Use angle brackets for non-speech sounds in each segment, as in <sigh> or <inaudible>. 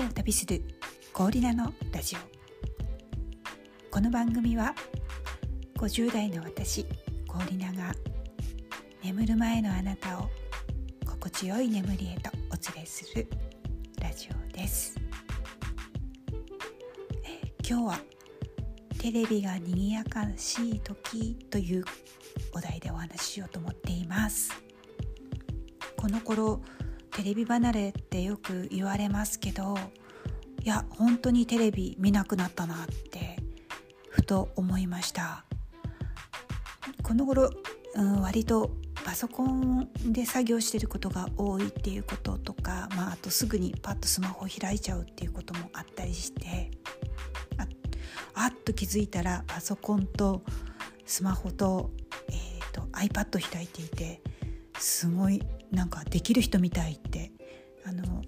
でを旅するコーリナのラジオ。この番組は50代の私コーリナが眠る前のあなたを心地よい眠りへとお連れするラジオです、今日はテレビが賑やかしい時というお題でお話ししようと思っています。この頃テレビ離れってよく言われますけどいや本当にテレビ見なくなったなってふと思いました。この頃、うん、割とパソコンで作業してることが多いっていうこととか、まあ、あとすぐにパッとスマホを開いちゃうっていうこともあったりしてああっと気づいたらパソコンとスマホと,、えー、と iPad 開いていてすごいなんかできる人みたいってあの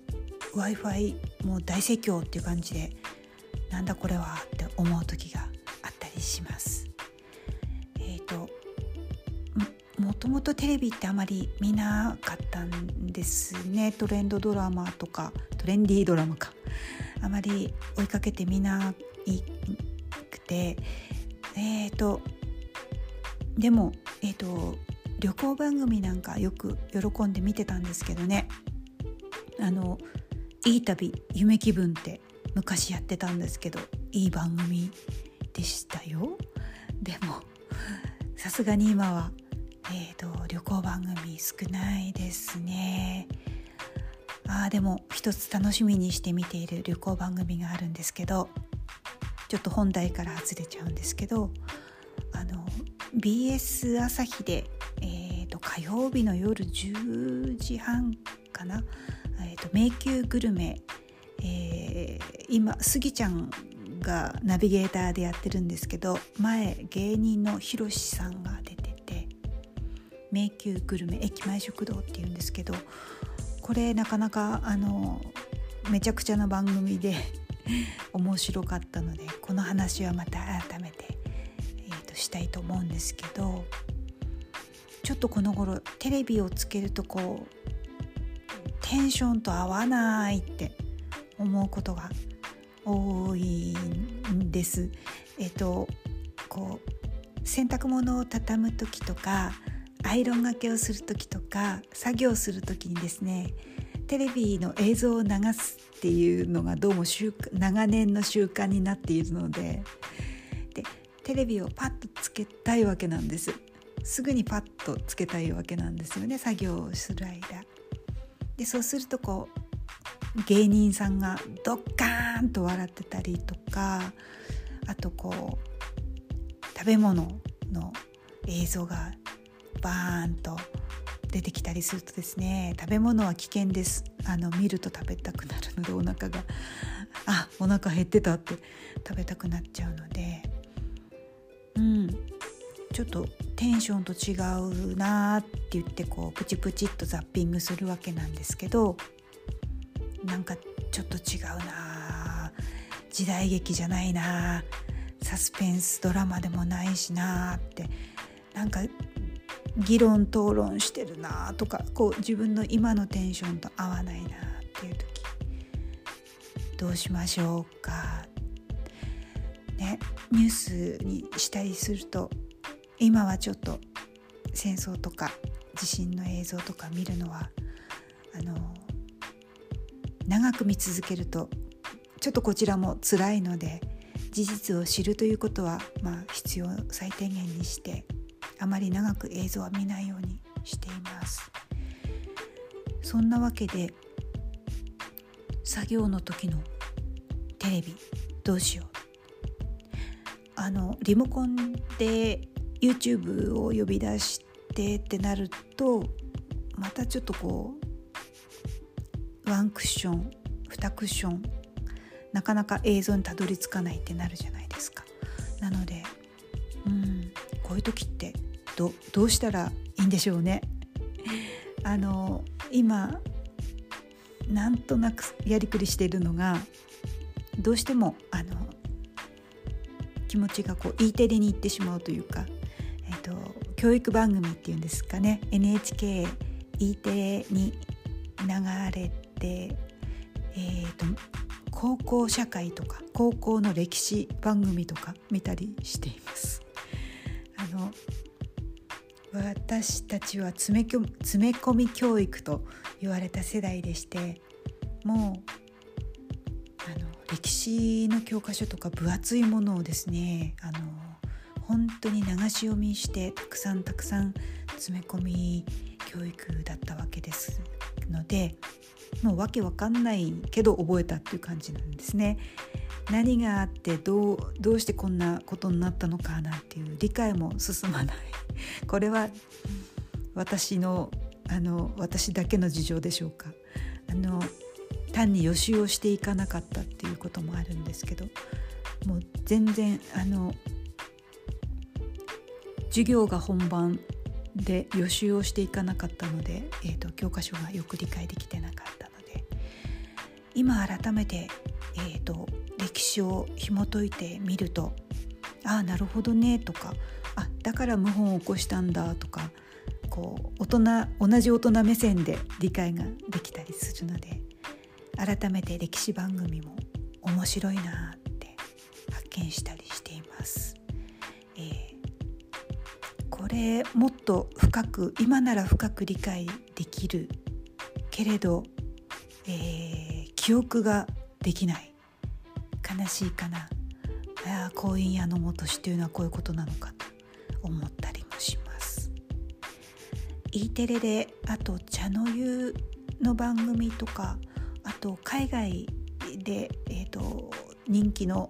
w i f i もう大盛況っていう感じでなんだこれはって思う時があったりします。えっ、ー、ともともとテレビってあまり見なかったんですね。トレンドドラマとかトレンディードラマか。あまり追いかけてみないくて。えっ、ー、とでもえっ、ー、と旅行番組なんかよく喜んで見てたんですけどね。あのいい旅夢気分って昔やってたんですけどいい番組でしたよ。でもさすがに今は、えーと、旅行番組少ないですね。あでも一つ楽しみにして見ている旅行番組があるんですけどちょっと本題から外れちゃうんですけどあの BS 朝日でえー、と火曜日の夜10時半かな「えーと、迷宮グルメ」えー、今スギちゃんがナビゲーターでやってるんですけど前芸人のひろしさんが出てて「迷宮グルメ駅前食堂」っていうんですけどこれなかなかあのめちゃくちゃな番組で面白かったのでこの話はまた改めて、したいと思うんですけどちょっとこの頃テレビをつけるとこうテンションと合わないって思うことが多いんです。えっとこう洗濯物を畳む時とかアイロンがけをする時とか作業する時にですねテレビの映像を流すっていうのがどうも長年の習慣になっているのでテレビをパッとつけたいわけなんです。すぐにパッとつけたいわけなんですよね作業をする間。でそうするとこう芸人さんがドッカーンと笑ってたりとかあとこう食べ物の映像がバーンと出てきたりするとですね食べ物は危険ですあの見ると食べたくなるのでお腹があお腹減ってたって食べたくなっちゃうのでちょっとテンションと違うなって言ってこうプチプチっとザッピングするわけなんですけどなんかちょっと違うな時代劇じゃないなサスペンスドラマでもないしなって。なんか議論討論してるなとかこう自分の今のテンションと合わないなっていう時。どうしましょうか。ねニュースにしたりすると今はちょっと戦争とか地震の映像とか見るのはあの長く見続けるとちょっとこちらも辛いので事実を知るということは、まあ、必要最低限にしてあまり長く映像は見ないようにしています。そんなわけで作業の時のテレビどうしよう。あのリモコンで YouTube を呼び出してってなるとまたちょっとこうワンクッション2クッションなかなか映像にたどり着かないってなるじゃないですか。なのでうんこういう時ってどどうしたらいいんでしょうね。<laughs> あの今なんとなくやりくりしているのがどうしてもあの気持ちがこう E テレに行ってしまうというか教育番組っていうんですかね。NHKE テレに流れて、えーと、高校社会とか高校の歴史番組とか見たりしています。あの私たちは詰め詰め込み教育と言われた世代でしてもうあの歴史の教科書とか分厚いものをですねあの本当に流し読みしてたくさんたくさん詰め込み教育だったわけですのでもうわけわかんないけど覚えたっていう感じなんですね。何があってどうどうしてこんなことになったのかなっていう理解も進まない <laughs> これは私のあの私だけの事情でしょうかあの単に予習をしていかなかったっていうこともあるんですけどもう全然あの授業が本番で予習をしていかなかったので、えーと、教科書がよく理解できてなかったので今改めて、えーと歴史を紐解いてみるとああなるほどねとかあだから謀反を起こしたんだとかこう大人同じ大人目線で理解ができたりするので改めて歴史番組も面白いなって発見したりしてれもっと深く今なら深く理解できるけれど、えー、記憶ができない悲しいかなああ婚姻屋の元しというのはこういうことなのかと思ったりもします。E テレであと「茶の湯」の番組とかあと海外で、えーと、人気の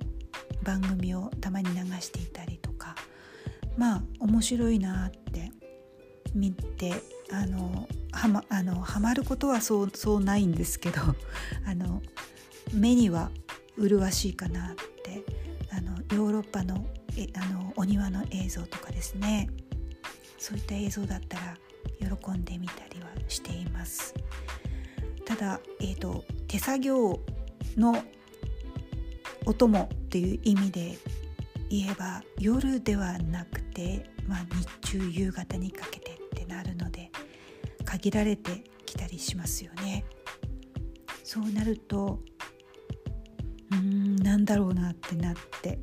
番組をたまに流していたりとかまあ面白いなって見てあのはまあのハマることはそうそうないんですけど <laughs> あの目には麗しいかなってあのヨーロッパのえあのお庭の映像とかですね。そういった映像だったら喜んでみたりはしています。ただ、えーと、手作業のお供っていう意味で言えば夜ではなくて、まあ、日中夕方にかけてってなるので限られてきたりしますよね。そうなるとうーんなんだろうなってなって。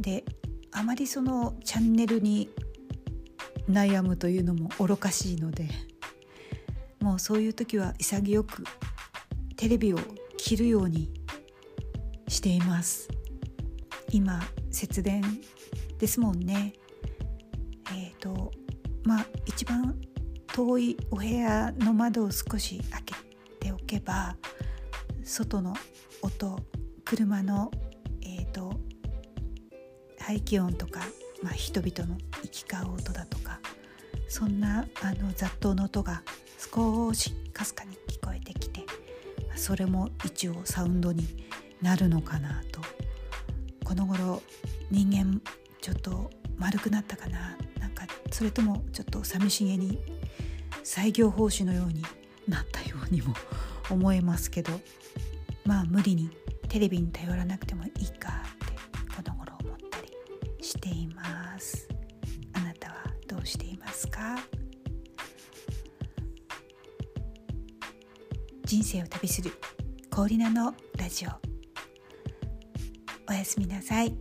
であまりそのチャンネルに悩むというのも愚かしいのでもうそういう時は潔くテレビを切るようにしています。今節電ですもんね。えっ、ー、とまあ一番遠いお部屋の窓を少し開けておけば外の音車の、えーと、排気音とか、まあ、人々の行き交う音だとかそんなあの雑踏の音が少しかすかに聞こえてきてそれも一応サウンドになるのかなと。この頃人間ちょっと丸くなったかな？なんかそれともちょっと寂しげに採業奉仕のようになったようにも思えますけど。まあ無理にテレビに頼らなくてもいいかってこの頃思ったりしています。あなたはどうしていますか？人生を旅する氷菜のラジオ。おやすみなさい。